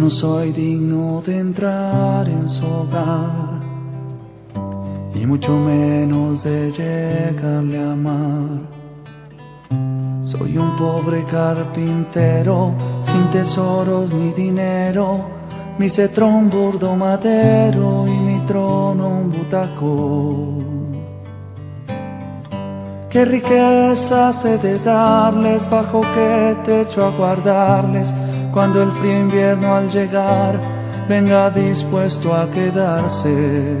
no soy digno de entrar en su hogar y mucho menos de llegarle a amar. Soy un pobre carpintero sin tesoros ni dinero, mi cetro un burdo madero y mi trono un butacón. Qué riqueza he de darles, bajo qué techo aguardarles, cuando el frío invierno al llegar venga dispuesto a quedarse.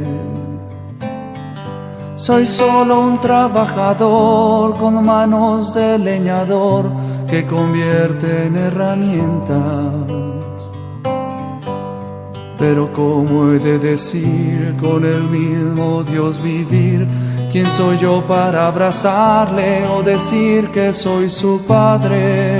Soy solo un trabajador con manos de leñador que convierte en herramientas. Pero ¿cómo he de decir con el mismo Dios vivir? ¿Quién soy yo para abrazarle o decir que soy su padre?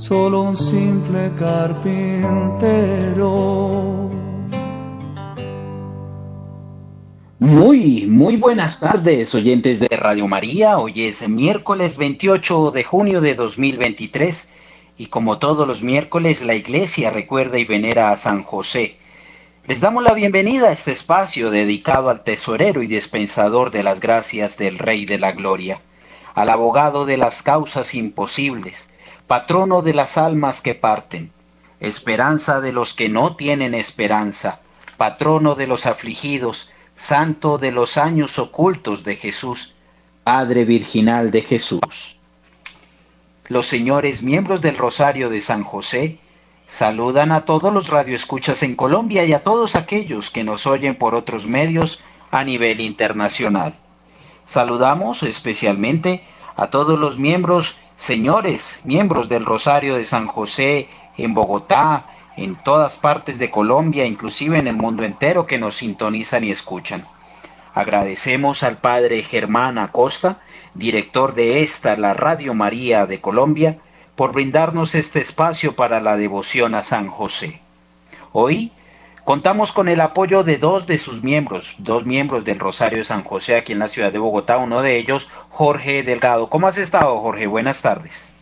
solo un simple carpintero. Muy, muy buenas tardes, oyentes de Radio María. Hoy es miércoles 28 de junio de 2023 y como todos los miércoles la iglesia recuerda y venera a San José les damos la bienvenida a este espacio dedicado al tesorero y dispensador de las gracias del Rey de la Gloria, al abogado de las causas imposibles, patrono de las almas que parten, esperanza de los que no tienen esperanza, patrono de los afligidos, santo de los años ocultos de Jesús, Padre Virginal de Jesús. Los señores miembros del Rosario de San José, Saludan a todos los radioescuchas en Colombia y a todos aquellos que nos oyen por otros medios a nivel internacional. Saludamos especialmente a todos los miembros, señores, miembros del Rosario de San José en Bogotá, en todas partes de Colombia, inclusive en el mundo entero que nos sintonizan y escuchan. Agradecemos al Padre Germán Acosta, director de esta, la Radio María de Colombia, por brindarnos este espacio para la devoción a San José. Hoy contamos con el apoyo de dos de sus miembros, dos miembros del Rosario de San José aquí en la ciudad de Bogotá, uno de ellos, Jorge Delgado. ¿Cómo has estado, Jorge? Buenas tardes.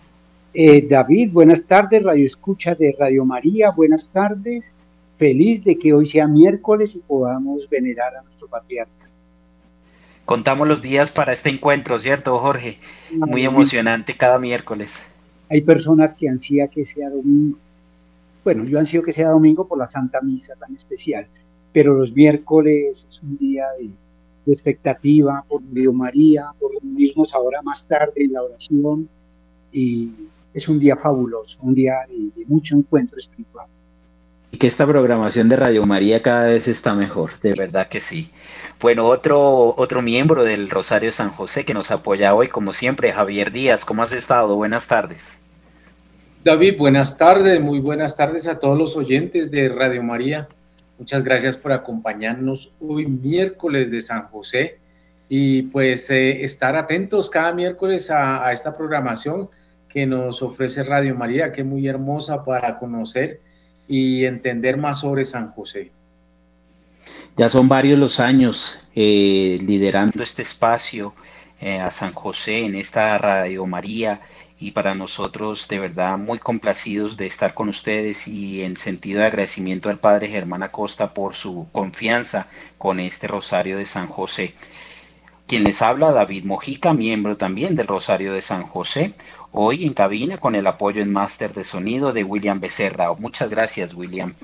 Eh, David, buenas tardes, Radio Escucha de Radio María, buenas tardes. Feliz de que hoy sea miércoles y podamos venerar a nuestro patriarca. Contamos los días para este encuentro, ¿cierto, Jorge? Muy emocionante cada miércoles. Hay personas que ansían que sea domingo. Bueno, yo ansío que sea domingo por la Santa Misa tan especial, pero los miércoles es un día de, expectativa por Dios María, por reunirnos ahora más tarde en la oración y es un día fabuloso, un día de, mucho encuentro espiritual. Y que esta programación de Radio María cada vez está mejor, de verdad que sí. Bueno, otro, otro miembro del Rosario San José que nos apoya hoy, como siempre, Javier Díaz. ¿Cómo has estado? Buenas tardes. David, buenas tardes, muy buenas tardes a todos los oyentes de Radio María. Muchas gracias por acompañarnos hoy miércoles de San José y pues eh, estar atentos cada miércoles a, esta programación que nos ofrece Radio María, que es muy hermosa para conocer y entender más sobre San José. Ya son varios los años eh, liderando este espacio eh, a San José en esta Radio María y para nosotros de verdad muy complacidos de estar con ustedes y en sentido de agradecimiento al Padre Germán Acosta por su confianza con este Rosario de San José. Quien les habla, David Mojica, miembro también del Rosario de San José, hoy en cabina con el apoyo en máster de sonido de William Becerra. Muchas gracias, William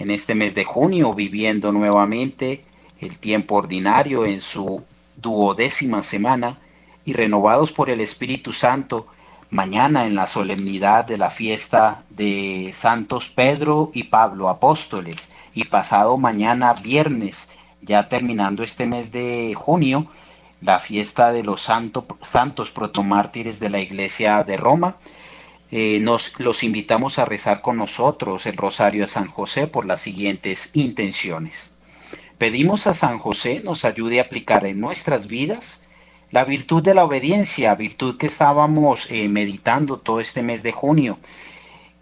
en este mes de junio, viviendo nuevamente el tiempo ordinario en su duodécima semana y renovados por el Espíritu Santo, mañana en la solemnidad de la fiesta de Santos Pedro y Pablo Apóstoles y pasado mañana viernes, ya terminando este mes de junio, la fiesta de los santos protomártires de la Iglesia de Roma eh, nos los invitamos a rezar con nosotros el Rosario de San José por las siguientes intenciones. Pedimos a San José nos ayude a aplicar en nuestras vidas la virtud de la obediencia, virtud que estábamos eh, meditando todo este mes de junio,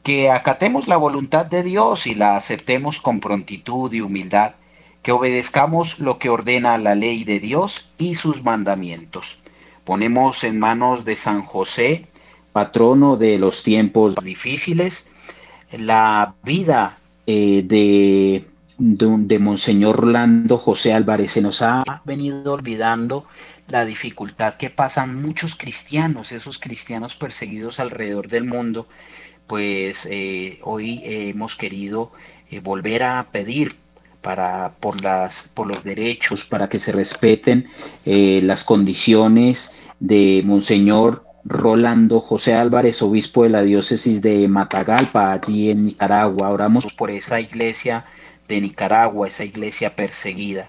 que acatemos la voluntad de Dios y la aceptemos con prontitud y humildad, que obedezcamos lo que ordena la ley de Dios y sus mandamientos. Ponemos en manos de San José, patrono de los tiempos difíciles, la vida eh, de de, Monseñor Rolando José Álvarez. Se nos ha venido olvidando la dificultad que pasan muchos cristianos, esos cristianos perseguidos alrededor del mundo, pues eh, hoy hemos querido eh, volver a pedir para, por, las, por los derechos, para que se respeten eh, las condiciones de Monseñor Rolando José Álvarez, obispo de la diócesis de Matagalpa, allí en Nicaragua. Oramos por esa iglesia de Nicaragua, esa iglesia perseguida.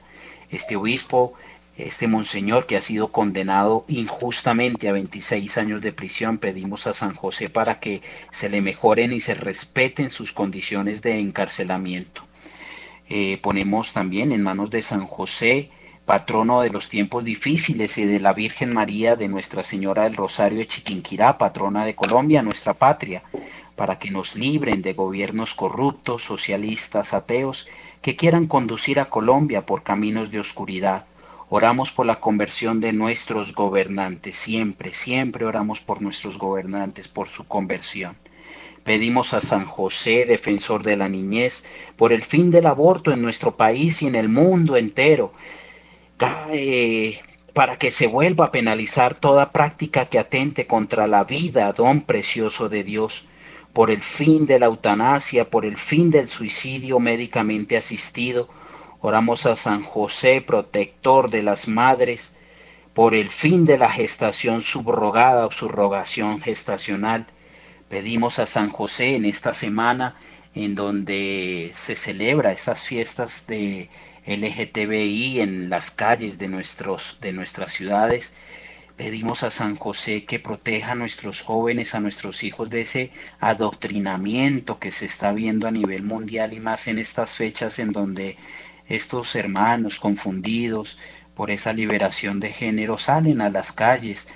Este obispo, este monseñor que ha sido condenado injustamente a 26 años de prisión, pedimos a San José para que se le mejoren y se respeten sus condiciones de encarcelamiento. Eh, ponemos también en manos de San José, patrono de los tiempos difíciles y de la Virgen María de Nuestra Señora del Rosario de Chiquinquirá, patrona de Colombia, nuestra patria, para que nos libren de gobiernos corruptos, socialistas, ateos, que quieran conducir a Colombia por caminos de oscuridad. Oramos por la conversión de nuestros gobernantes, siempre, siempre oramos por nuestros gobernantes, por su conversión. Pedimos a San José, defensor de la niñez, por el fin del aborto en nuestro país y en el mundo entero, para que se vuelva a penalizar toda práctica que atente contra la vida, don precioso de Dios por el fin de la eutanasia, por el fin del suicidio médicamente asistido. Oramos a San José, protector de las madres, por el fin de la gestación subrogada o subrogación gestacional. Pedimos a San José en esta semana en donde se celebra estas fiestas de LGTBI en las calles de, nuestros, de nuestras ciudades, Pedimos a San José que proteja a nuestros jóvenes, a nuestros hijos de ese adoctrinamiento que se está viendo a nivel mundial y más en estas fechas en donde estos hermanos confundidos por esa liberación de género salen a las calles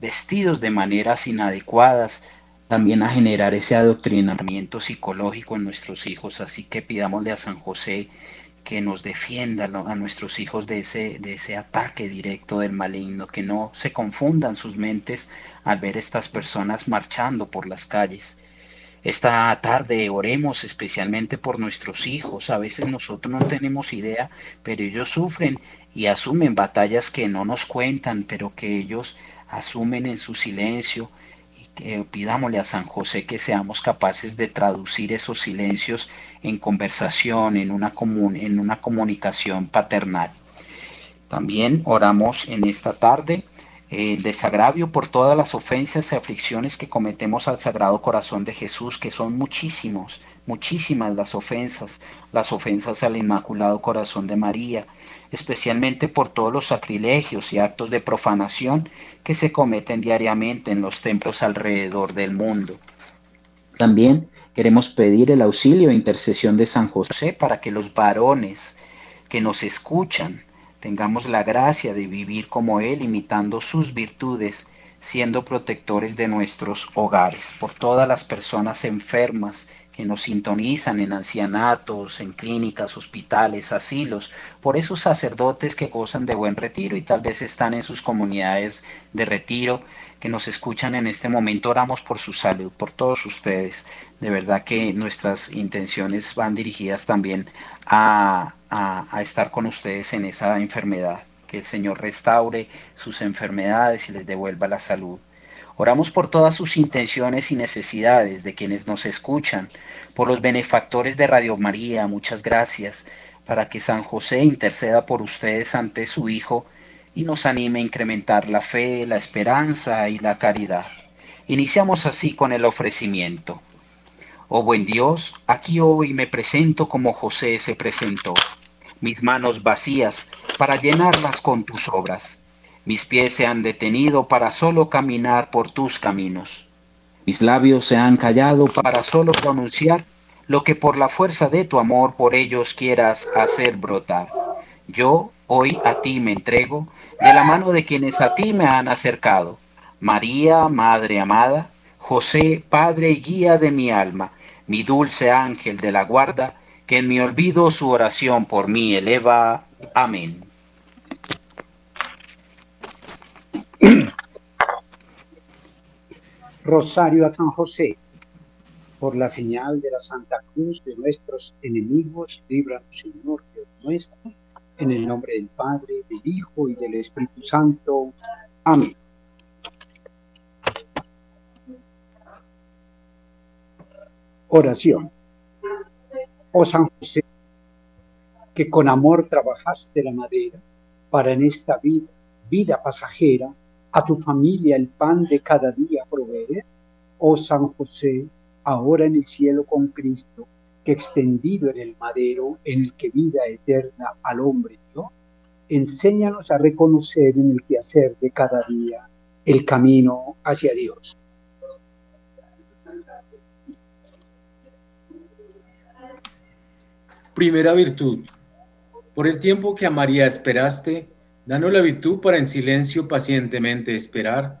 vestidos de maneras inadecuadas, también a generar ese adoctrinamiento psicológico en nuestros hijos. Así que pidámosle a San José que nos defienda a nuestros hijos de ese, de ese ataque directo del maligno, que no se confundan sus mentes al ver estas personas marchando por las calles. Esta tarde oremos especialmente por nuestros hijos. A veces nosotros no tenemos idea, pero ellos sufren y asumen batallas que no nos cuentan, pero que ellos asumen en su silencio pidámosle a San José que seamos capaces de traducir esos silencios en conversación, en una, en una comunicación paternal. También oramos en esta tarde el desagravio por todas las ofensas y aflicciones que cometemos al Sagrado Corazón de Jesús, que son muchísimos, muchísimas las ofensas, las ofensas al Inmaculado Corazón de María, especialmente por todos los sacrilegios y actos de profanación que se cometen diariamente en los templos alrededor del mundo. También queremos pedir el auxilio e intercesión de San José para que los varones que nos escuchan tengamos la gracia de vivir como Él, imitando sus virtudes, siendo protectores de nuestros hogares, por todas las personas enfermas que nos sintonizan en ancianatos, en clínicas, hospitales, asilos, por esos sacerdotes que gozan de buen retiro y tal vez están en sus comunidades de retiro, que nos escuchan en este momento. Oramos por su salud, por todos ustedes. De verdad que nuestras intenciones van dirigidas también a, a estar con ustedes en esa enfermedad. Que el Señor restaure sus enfermedades y les devuelva la salud. Oramos por todas sus intenciones y necesidades de quienes nos escuchan, por los benefactores de Radio María, muchas gracias, para que San José interceda por ustedes ante su Hijo y nos anime a incrementar la fe, la esperanza y la caridad. Iniciamos así con el ofrecimiento. Oh buen Dios, aquí hoy me presento como José se presentó, mis manos vacías para llenarlas con tus obras mis pies se han detenido para solo caminar por tus caminos. Mis labios se han callado para solo pronunciar lo que por la fuerza de tu amor por ellos quieras hacer brotar. Yo hoy a ti me entrego de la mano de quienes a ti me han acercado. María, Madre amada, José, Padre y guía de mi alma, mi dulce ángel de la guarda, que en mi olvido su oración por mí eleva. Amén. Rosario a San José, por la señal de la Santa Cruz de nuestros enemigos, líbranos, Señor Dios nuestro, en el nombre del Padre, del Hijo y del Espíritu Santo. Amén. Oración. Oh San José, que con amor trabajaste la madera para en esta vida, vida pasajera, a tu familia el pan de cada día Oh San José, ahora en el cielo con Cristo, que extendido en el madero en el que vida eterna al hombre dio, enséñanos a reconocer en el quehacer de cada día el camino hacia Dios. Primera virtud. Por el tiempo que a María esperaste, danos la virtud para en silencio pacientemente esperar,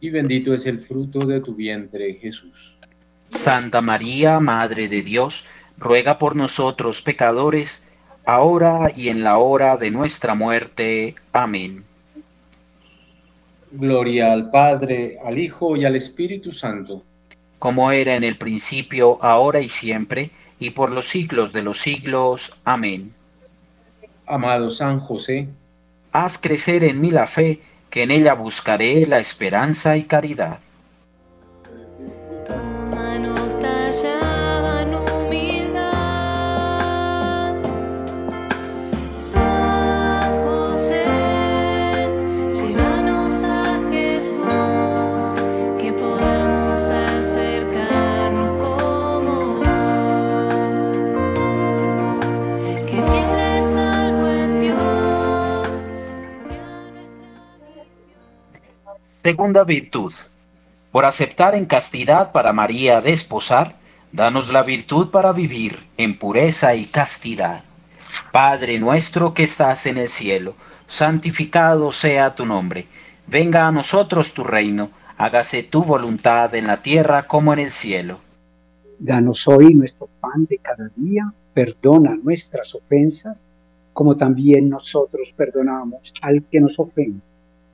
bendito es el fruto de tu vientre, Jesús. Santa María, Madre de Dios, ruega por nosotros pecadores, ahora y en la hora de nuestra muerte. Amén. Gloria al Padre, al Hijo y al Espíritu Santo. Como era en el principio, ahora y siempre, y por los siglos de los siglos. Amén. Amado San José, haz crecer en mí la fe, que en ella buscaré la esperanza y caridad. Segunda virtud. Por aceptar en castidad para María desposar, danos la virtud para vivir en pureza y castidad. Padre nuestro que estás en el cielo, santificado sea tu nombre. Venga a nosotros tu reino, hágase tu voluntad en la tierra como en el cielo. Danos hoy nuestro pan de cada día, perdona nuestras ofensas, como también nosotros perdonamos al que nos ofende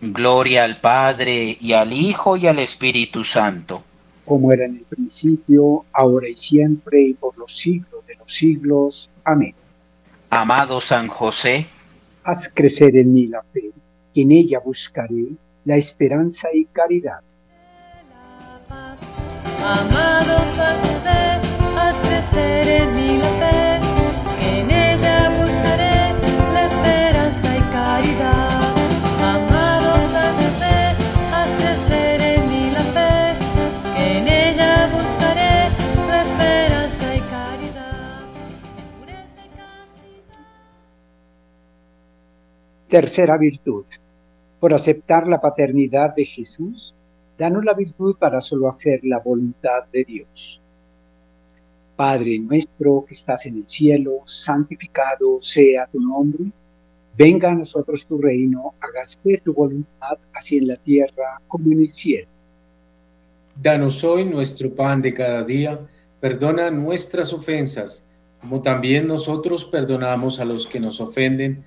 Gloria al Padre, y al Hijo, y al Espíritu Santo. Como era en el principio, ahora y siempre, y por los siglos de los siglos. Amén. Amado San José, haz crecer en mí la fe, que en ella buscaré la esperanza y caridad. Amado San José, haz crecer en mí la Tercera virtud. Por aceptar la paternidad de Jesús, danos la virtud para solo hacer la voluntad de Dios. Padre nuestro que estás en el cielo, santificado sea tu nombre. Venga a nosotros tu reino, hágase tu voluntad, así en la tierra como en el cielo. Danos hoy nuestro pan de cada día, perdona nuestras ofensas, como también nosotros perdonamos a los que nos ofenden.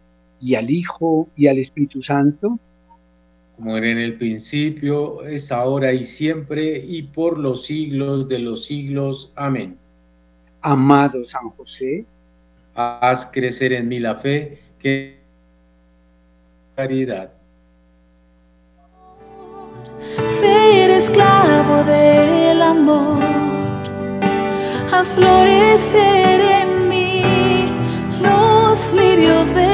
y al Hijo, y al Espíritu Santo, como era en el principio, es ahora y siempre, y por los siglos de los siglos. Amén. Amado San José, Haz crecer en mí la fe, que caridad. ser esclavo del amor. Haz florecer en mí los lirios de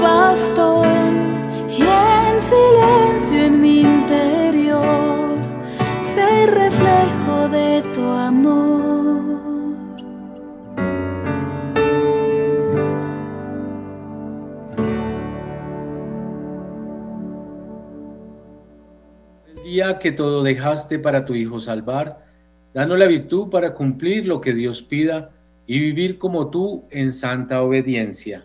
bastón y en silencio en mi interior ser reflejo de tu amor. El día que todo dejaste para tu Hijo salvar, danos la virtud para cumplir lo que Dios pida y vivir como tú en santa obediencia.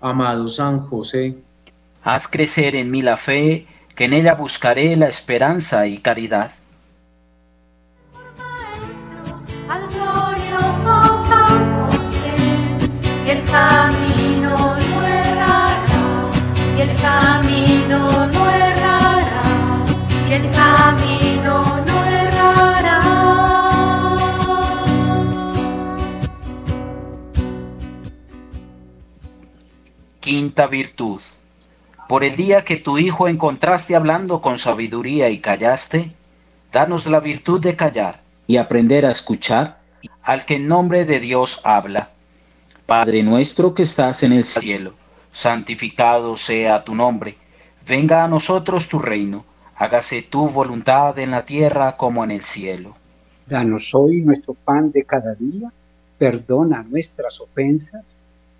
Amado San José, Haz crecer en mí la fe, que en ella buscaré la esperanza y caridad. al glorioso San José, y el camino no errará, y el camino no errará, y el camino Quinta virtud. Por el día que tu Hijo encontraste hablando con sabiduría y callaste, danos la virtud de callar y aprender a escuchar al que en nombre de Dios habla. Padre nuestro que estás en el cielo, santificado sea tu nombre. Venga a nosotros tu reino. Hágase tu voluntad en la tierra como en el cielo. danos hoy nuestro pan de cada día, perdona nuestras ofensas,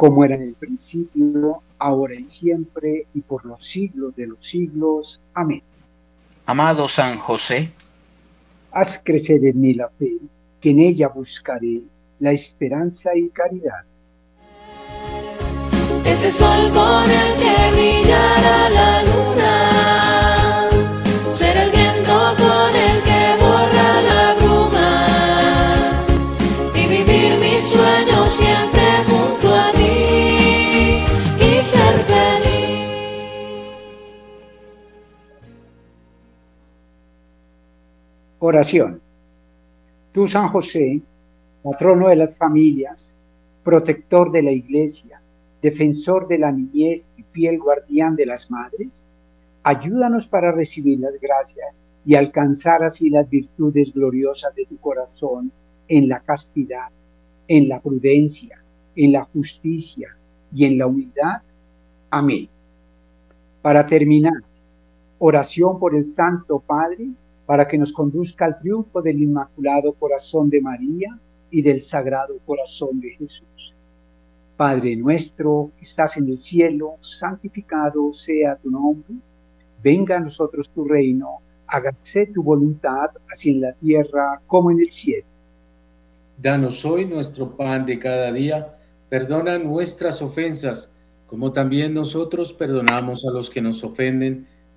Como era en el principio, ahora y siempre, y por los siglos de los siglos. Amén. Amado San José, Haz crecer en mí la fe, que en ella buscaré la esperanza y caridad. Ese sol con el que brillará la luna Oración. Tú, San José, patrono de las familias, protector de la iglesia, defensor de la niñez y fiel guardián de las madres, ayúdanos para recibir las gracias y alcanzar así las virtudes gloriosas de tu corazón en la castidad, en la prudencia, en la justicia y en la humildad. Amén. Para terminar, oración por el Santo Padre para que nos conduzca al triunfo del Inmaculado Corazón de María y del Sagrado Corazón de Jesús. Padre nuestro que estás en el cielo, santificado sea tu nombre. Venga a nosotros tu reino, hágase tu voluntad, así en la tierra como en el cielo. Danos hoy nuestro pan de cada día, perdona nuestras ofensas, como también nosotros perdonamos a los que nos ofenden.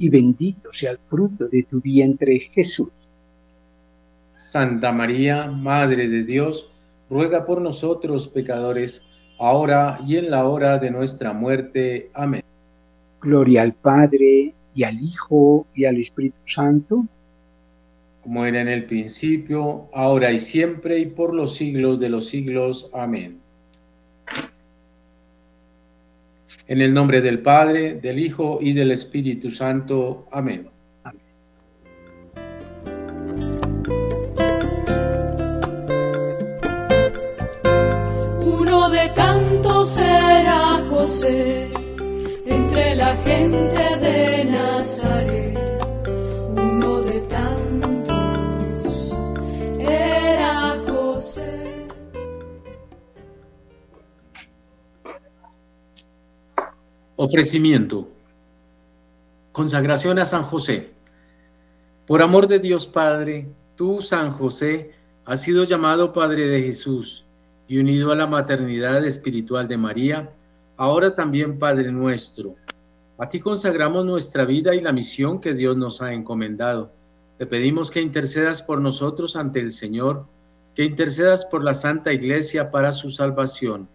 y bendito sea el fruto de tu vientre Jesús. Santa María, Madre de Dios, ruega por nosotros pecadores, ahora y en la hora de nuestra muerte. Amén. Gloria al Padre, y al Hijo, y al Espíritu Santo, Como era en el principio, ahora y siempre, y por los siglos de los siglos. Amén. En el nombre del Padre, del Hijo y del Espíritu Santo. Amén. Uno de tantos era José entre la gente de Nazaret. Ofrecimiento. Consagración a San José. Por amor de Dios Padre, tú, San José, has sido llamado Padre de Jesús y unido a la maternidad espiritual de María, ahora también Padre nuestro. A ti consagramos nuestra vida y la misión que Dios nos ha encomendado. Te pedimos que intercedas por nosotros ante el Señor, que intercedas por la Santa Iglesia para su salvación,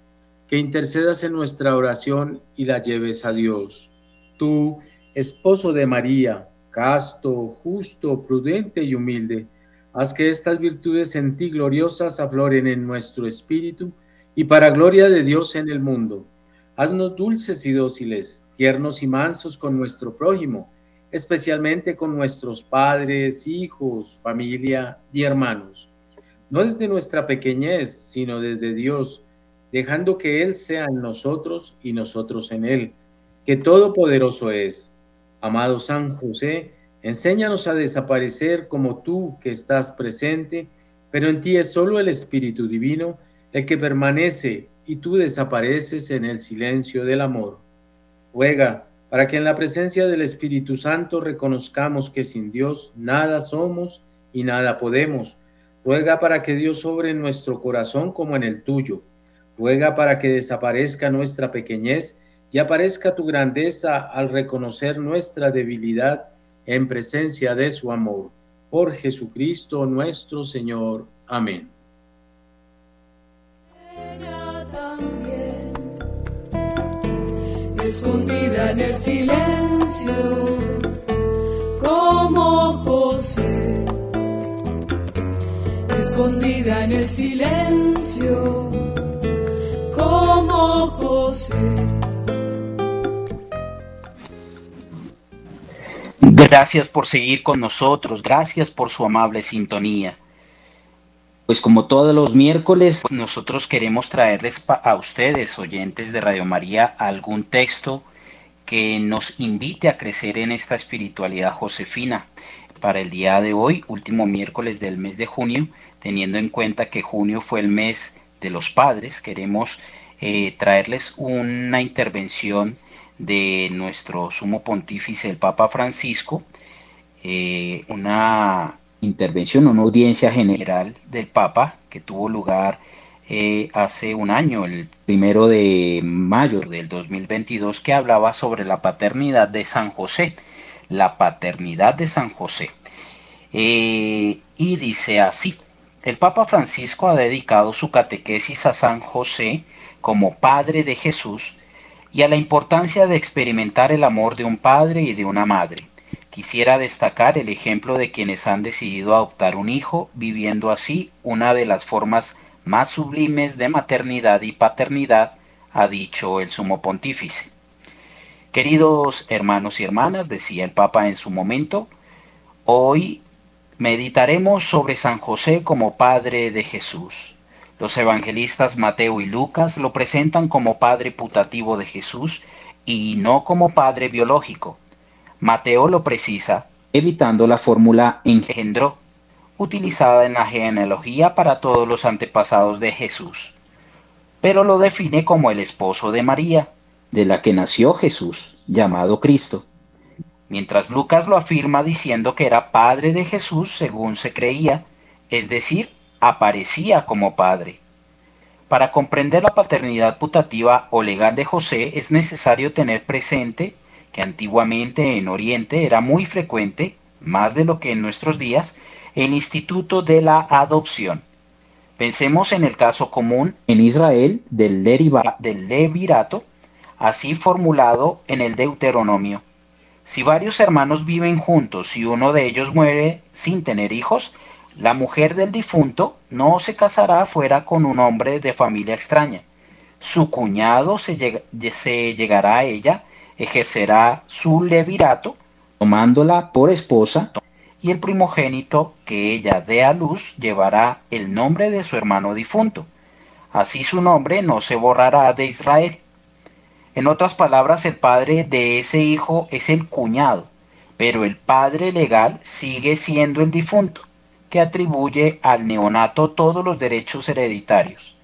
que intercedas en nuestra oración y la lleves a Dios. Tú, esposo de María, casto, justo, prudente y humilde, haz que estas virtudes en ti gloriosas afloren en nuestro espíritu y para gloria de Dios en el mundo. Haznos dulces y dóciles, tiernos y mansos con nuestro prójimo, especialmente con nuestros padres, hijos, familia y hermanos. No desde nuestra pequeñez, sino desde Dios, dejando que Él sea en nosotros y nosotros en Él, que todopoderoso es. Amado San José, enséñanos a desaparecer como tú que estás presente, pero en ti es solo el Espíritu Divino el que permanece y tú desapareces en el silencio del amor. Ruega para que en la presencia del Espíritu Santo reconozcamos que sin Dios nada somos y nada podemos. Ruega para que Dios sobre nuestro corazón como en el tuyo. Ruega para que desaparezca nuestra pequeñez y aparezca tu grandeza al reconocer nuestra debilidad en presencia de su amor. Por Jesucristo nuestro Señor. Amén. Ella también, escondida en el silencio, como José, escondida en el silencio, como José. Gracias por seguir con nosotros, gracias por su amable sintonía. Pues como todos los miércoles, nosotros queremos traerles a ustedes, oyentes de Radio María, algún texto que nos invite a crecer en esta espiritualidad josefina. Para el día de hoy, último miércoles del mes de junio, teniendo en cuenta que junio fue el mes de los padres, queremos eh, traerles una intervención de nuestro sumo pontífice, el Papa Francisco, eh, una intervención, una audiencia general del Papa que tuvo lugar eh, hace un año, el primero de mayo del 2022, que hablaba sobre la paternidad de San José, la paternidad de San José. Y dice así, el Papa Francisco ha dedicado su catequesis a San José como Padre de Jesús y a la importancia de experimentar el amor de un padre y de una madre. Quisiera destacar el ejemplo de quienes han decidido adoptar un hijo, viviendo así una de las formas más sublimes de maternidad y paternidad, ha dicho el sumo pontífice. Queridos hermanos y hermanas, decía el Papa en su momento, hoy meditaremos sobre San José como Padre de Jesús. Los evangelistas Mateo y Lucas lo presentan como Padre putativo de Jesús y no como Padre biológico. Mateo lo precisa, evitando la fórmula engendró, utilizada en la genealogía para todos los antepasados de Jesús, pero lo define como el esposo de María, de la que nació Jesús, llamado Cristo. Mientras Lucas lo afirma diciendo que era padre de Jesús según se creía, es decir, aparecía como padre. Para comprender la paternidad putativa o legal de José es necesario tener presente que antiguamente en Oriente era muy frecuente, más de lo que en nuestros días, el instituto de la adopción. Pensemos en el caso común en Israel del, del levirato, así formulado en el Deuteronomio. Si varios hermanos viven juntos y uno de ellos muere sin tener hijos, la mujer del difunto no se casará fuera con un hombre de familia extraña. Su cuñado se, se llegará a ella, ejercerá su levirato, tomándola por esposa, y el primogénito que ella dé a luz llevará el nombre de su hermano difunto. Así su nombre no se borrará de Israel. En otras palabras, el padre de ese hijo es el cuñado, pero el padre legal sigue siendo el difunto, que atribuye al neonato todos los derechos hereditarios.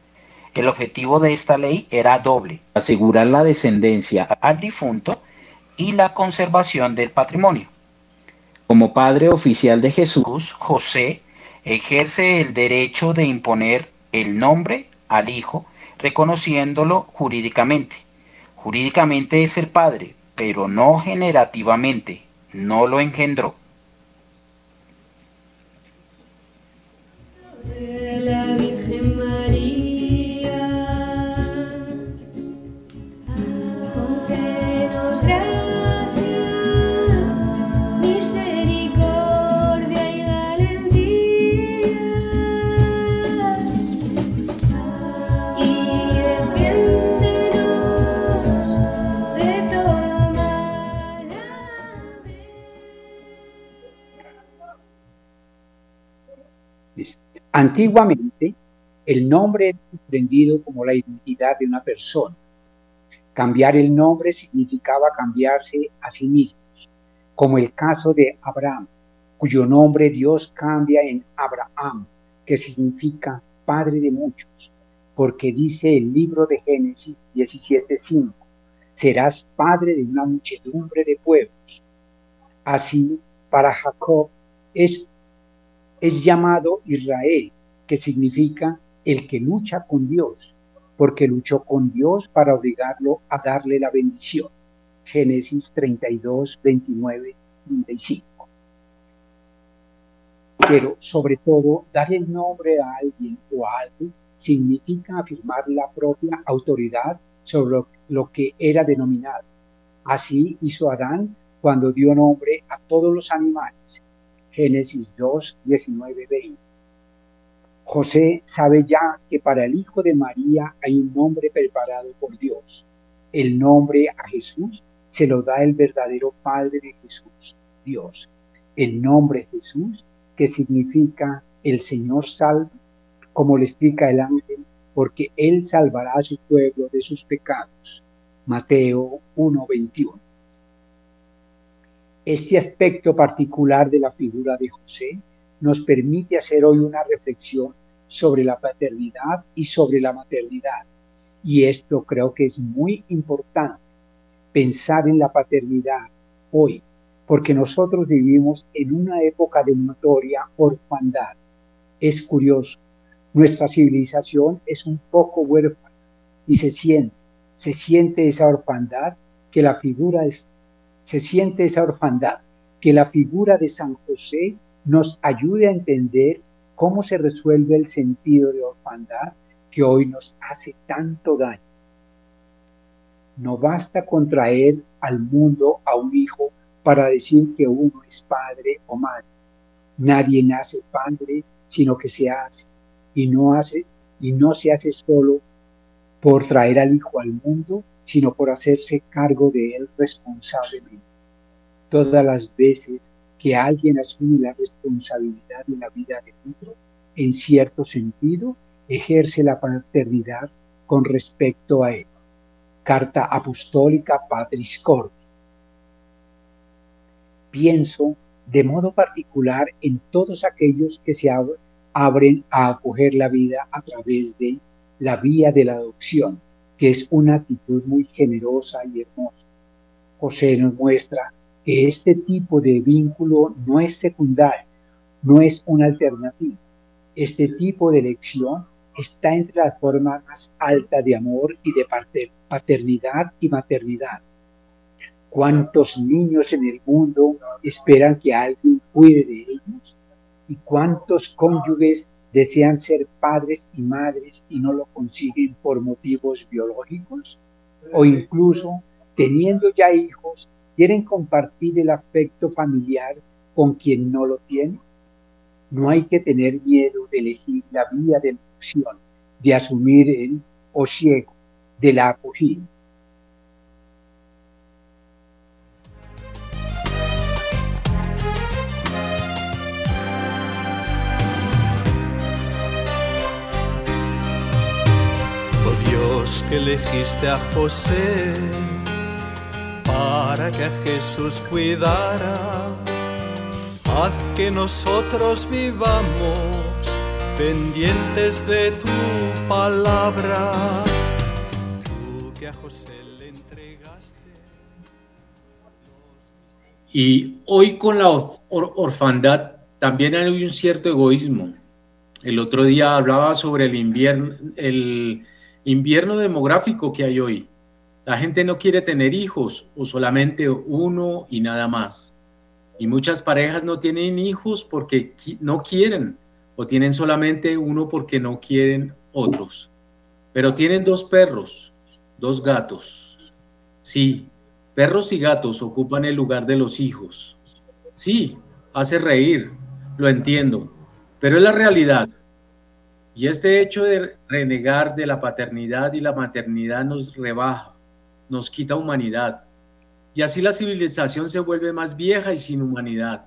El objetivo de esta ley era doble, asegurar la descendencia al difunto y la conservación del patrimonio. Como padre oficial de Jesús, José ejerce el derecho de imponer el nombre al hijo, reconociéndolo jurídicamente. Jurídicamente es el padre, pero no generativamente, no lo engendró. Antiguamente, el nombre era comprendido como la identidad de una persona. Cambiar el nombre significaba cambiarse a sí mismos, como el caso de Abraham, cuyo nombre Dios cambia en Abraham, que significa padre de muchos, porque dice el libro de Génesis 17:5, serás padre de una muchedumbre de pueblos. Así, para Jacob es es llamado Israel, que significa el que lucha con Dios, porque luchó con Dios para obligarlo a darle la bendición. Génesis 32, 29, 35. Pero sobre todo, dar el nombre a alguien o a algo significa afirmar la propia autoridad sobre lo, que era denominado. Así hizo Adán cuando dio nombre a todos los animales, Génesis 2, 19, 20. José sabe ya que para el Hijo de María hay un nombre preparado por Dios. El nombre a Jesús se lo da el verdadero Padre de Jesús, Dios. El nombre Jesús, que significa el Señor salva, como le explica el ángel, porque Él salvará a su pueblo de sus pecados. Mateo 1, 21. Este aspecto particular de la figura de José nos permite hacer hoy una reflexión sobre la paternidad y sobre la maternidad. Y esto creo que es muy importante, pensar en la paternidad hoy, porque nosotros vivimos en una época de notoria orfandad. Es curioso, nuestra civilización es un poco huérfana y se siente, se siente esa orfandad que la figura es se siente esa orfandad, que la figura de San José nos ayude a entender cómo se resuelve el sentido de orfandad que hoy nos hace tanto daño. No basta contraer al mundo a un hijo para decir que uno es padre o madre. Nadie nace padre, sino que se hace y no hace y no se hace solo por traer al hijo al mundo, sino por hacerse cargo de él responsablemente. Todas las veces que alguien asume la responsabilidad de la vida de otro, en cierto sentido, ejerce la paternidad con respecto a él. Carta Apostólica Patris Cordi. Pienso de modo particular en todos aquellos que se ab abren a acoger la vida a través de la vía de la adopción, que es una actitud muy generosa y hermosa. José nos muestra que este tipo de vínculo no es secundario, no es una alternativa. Este tipo de elección está entre las formas más altas de amor y de paternidad y maternidad. ¿Cuántos niños en el mundo esperan que alguien cuide de ellos? ¿Y cuántos cónyuges desean ser padres y madres y no lo consiguen por motivos biológicos? O incluso teniendo ya hijos, quieren compartir el afecto familiar con quien no lo tiene. No hay que tener miedo de elegir la vía de opción, de asumir el ciego de la acogida. Oh Dios que elegiste a José para que a Jesús cuidara, haz que nosotros vivamos pendientes de tu palabra. Tú que a José le entregaste. Y hoy con la or orfandad también hay un cierto egoísmo. El otro día hablaba sobre el invierno, el invierno demográfico que hay hoy. La gente no quiere tener hijos o solamente uno y nada más. Y muchas parejas no tienen hijos porque no quieren o tienen solamente uno porque no quieren otros. Pero tienen dos perros, dos gatos. Sí, perros y gatos ocupan el lugar de los hijos. Sí, hace reír, lo entiendo, pero es la realidad. Y este hecho de renegar de la paternidad y la maternidad nos rebaja, nos quita humanidad. Y así la civilización se vuelve más vieja y sin humanidad,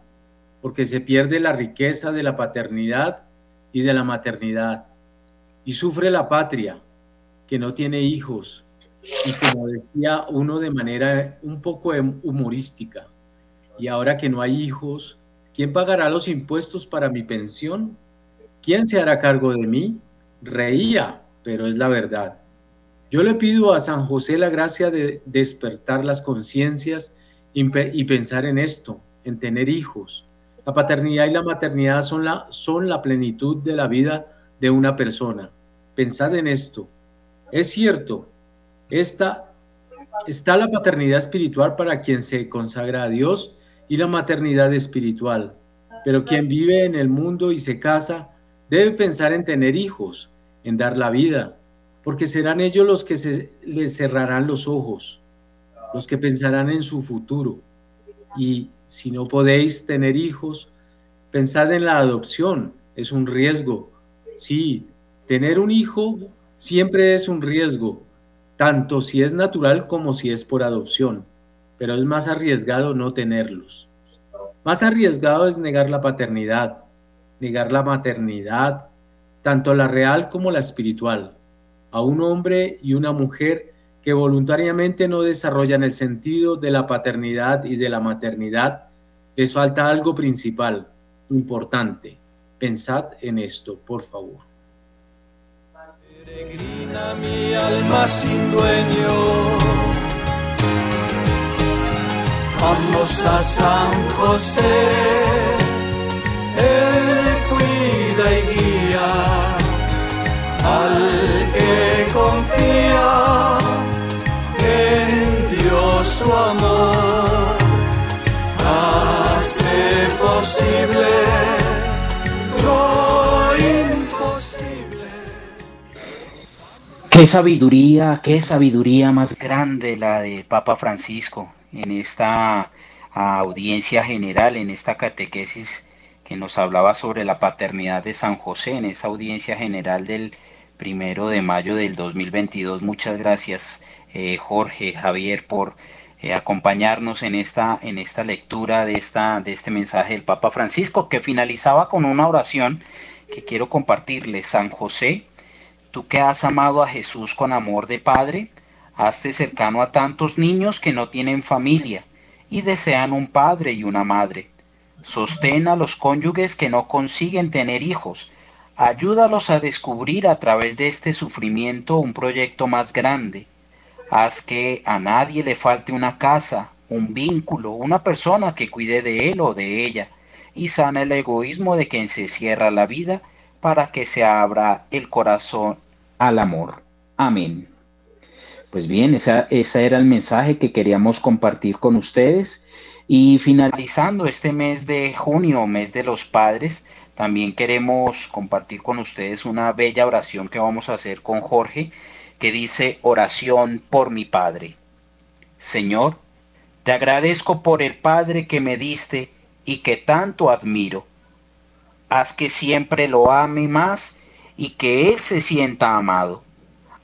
porque se pierde la riqueza de la paternidad y de la maternidad. Y sufre la patria, que no tiene hijos. Y como decía uno de manera un poco humorística, y ahora que no hay hijos, ¿quién pagará los impuestos para mi pensión? ¿Quién se hará cargo de mí? Reía, pero es la verdad. Yo le pido a San José la gracia de despertar las conciencias y pensar en esto, en tener hijos. La paternidad y la maternidad son la, son la plenitud de la vida de una persona. Pensad en esto. Es cierto, esta, está la paternidad espiritual para quien se consagra a Dios y la maternidad espiritual. Pero quien vive en el mundo y se casa Debe pensar en tener hijos, en dar la vida, porque serán ellos los que se, les cerrarán los ojos, los que pensarán en su futuro. Y si no podéis tener hijos, pensad en la adopción, es un riesgo. Sí, tener un hijo siempre es un riesgo, tanto si es natural como si es por adopción, pero es más arriesgado no tenerlos. Más arriesgado es negar la paternidad, negar la maternidad, tanto la real como la espiritual, a un hombre y una mujer que voluntariamente no desarrollan el sentido de la paternidad y de la maternidad, les falta algo principal, importante. Pensad en esto, por favor. Peregrina mi alma sin dueño. Vamos a San José y guía al que confía en Dios su amor. Hace posible lo imposible. Qué sabiduría, qué sabiduría más grande la de Papa Francisco en esta audiencia general, en esta catequesis que nos hablaba sobre la paternidad de San José en esa audiencia general del primero de mayo del 2022. Muchas gracias, eh, Jorge, Javier, por eh, acompañarnos en esta, en esta lectura de, esta, de este mensaje del Papa Francisco, que finalizaba con una oración que quiero compartirle. San José, tú que has amado a Jesús con amor de Padre, hazte cercano a tantos niños que no tienen familia y desean un padre y una madre Sostén a los cónyuges que no consiguen tener hijos. Ayúdalos a descubrir a través de este sufrimiento un proyecto más grande. Haz que a nadie le falte una casa, un vínculo, una persona que cuide de él o de ella, y sana el egoísmo de quien se cierra la vida para que se abra el corazón al amor. Amén. Pues bien, ese era el mensaje que queríamos compartir con ustedes. Y finalizando este mes de junio, mes de los padres, también queremos compartir con ustedes una bella oración que vamos a hacer con Jorge, que dice oración por mi Padre. Señor, te agradezco por el Padre que me diste y que tanto admiro. Haz que siempre lo ame más y que Él se sienta amado.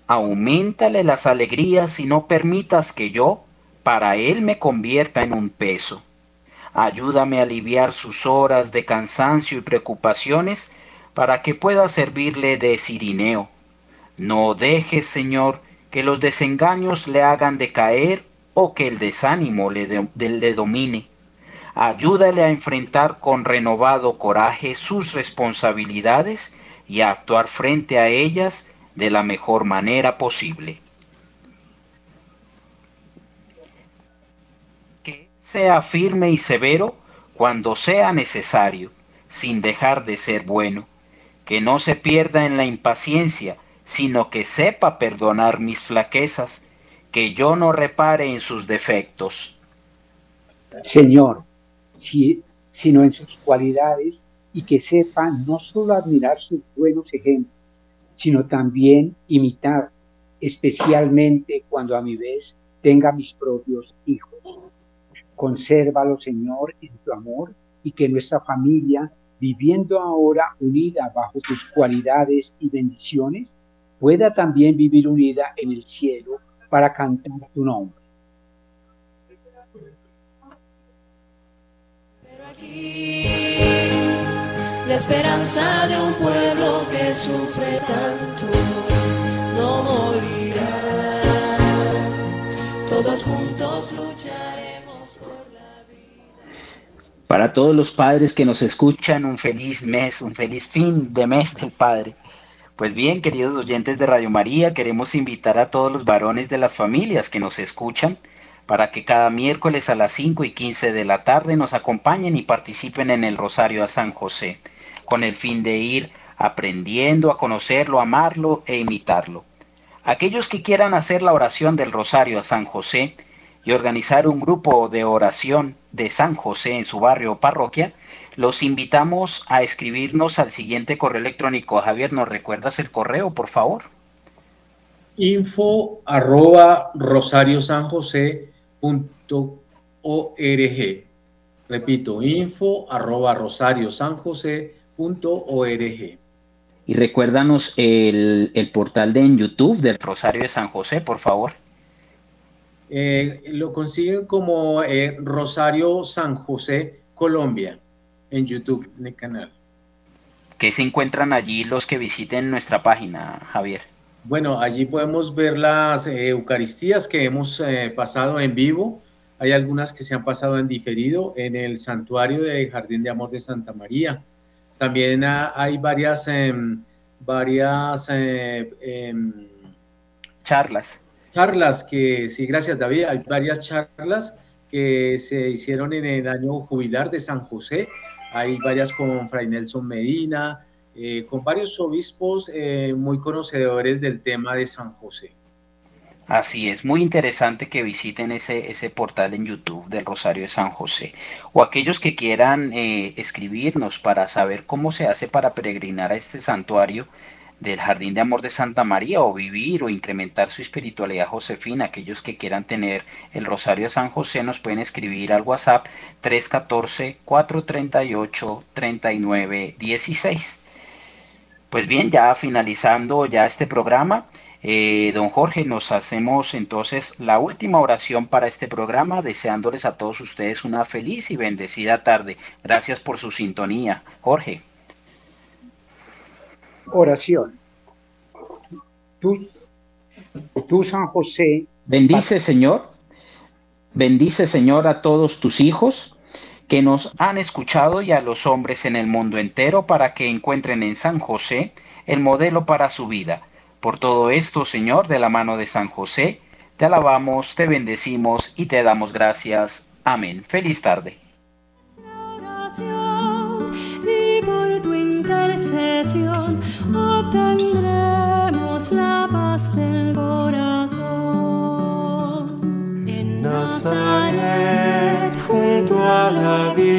Aumentale las alegrías y no permitas que yo, para Él me convierta en un peso. Ayúdame a aliviar sus horas de cansancio y preocupaciones para que pueda servirle de cirineo. No dejes, Señor, que los desengaños le hagan decaer o que el desánimo le, le domine. Ayúdale a enfrentar con renovado coraje sus responsabilidades y a actuar frente a ellas de la mejor manera posible. Sea firme y severo cuando sea necesario, sin dejar de ser bueno, que no se pierda en la impaciencia, sino que sepa perdonar mis flaquezas, que yo no repare en sus defectos. Señor, si, sino en sus cualidades y que sepa no solo admirar sus buenos ejemplos, sino también imitar, especialmente cuando a mi vez tenga mis propios hijos. Consérvalo, Señor, en tu amor y que nuestra familia, viviendo ahora unida bajo tus cualidades y bendiciones, pueda también vivir unida en el cielo para cantar tu nombre. Pero aquí la esperanza de un pueblo que sufre tanto no morirá. Todos juntos vida. Para todos los padres que nos escuchan, un feliz mes, un feliz fin de mes del Padre. Pues bien, queridos oyentes de Radio María, queremos invitar a todos los varones de las familias que nos escuchan para que cada miércoles a las 5 y 15 de la tarde nos acompañen y participen en el Rosario a San José, con el fin de ir aprendiendo a conocerlo, amarlo e imitarlo. Aquellos que quieran hacer la oración del Rosario a San José y organizar un grupo de oración de San José en su barrio o parroquia, los invitamos a escribirnos al siguiente correo electrónico. Javier, ¿nos recuerdas el correo, por favor? info arroba rosariosanjose.org. Repito, info arroba rosariosanjose.org. Y recuérdanos el, el portal de en YouTube del Rosario de San José, por favor. Eh, lo consiguen como eh, Rosario San José Colombia en YouTube, en el canal. ¿Qué se encuentran allí los que visiten nuestra página, Javier? Bueno, allí podemos ver las eh, Eucaristías que hemos pasado en vivo. Hay algunas que se han pasado en diferido en el santuario de Jardín de Amor de Santa María. También ah, hay varias, em, varias em, Charlas. Charlas que, sí, gracias David, hay varias charlas que se hicieron en el año jubilar de San José. Hay varias con Fray Nelson Medina, eh, con varios obispos eh, muy conocedores del tema de San José. Así es, muy interesante que visiten ese, ese portal en YouTube del Rosario de San José. O aquellos que quieran eh, escribirnos para saber cómo se hace para peregrinar a este santuario del Jardín de Amor de Santa María o vivir o incrementar su espiritualidad josefina, aquellos que quieran tener el Rosario de San José nos pueden escribir al WhatsApp 314-438-3916. Pues bien, ya finalizando ya este programa, eh, don Jorge, nos hacemos entonces la última oración para este programa, deseándoles a todos ustedes una feliz y bendecida tarde. Gracias por su sintonía. Jorge. Oración. Tú, tú San José, Bendice, Señor. Bendice, Señor, a todos tus hijos que nos han escuchado y a los hombres en el mundo entero para que encuentren en San José el modelo para su vida. Por todo esto, Señor, de la mano de San José, te alabamos, te bendecimos y te damos gracias. Amén. Feliz tarde. oración y por tu intercesión obtendremos la paz del corazón. En Nazaret, junto a la vida.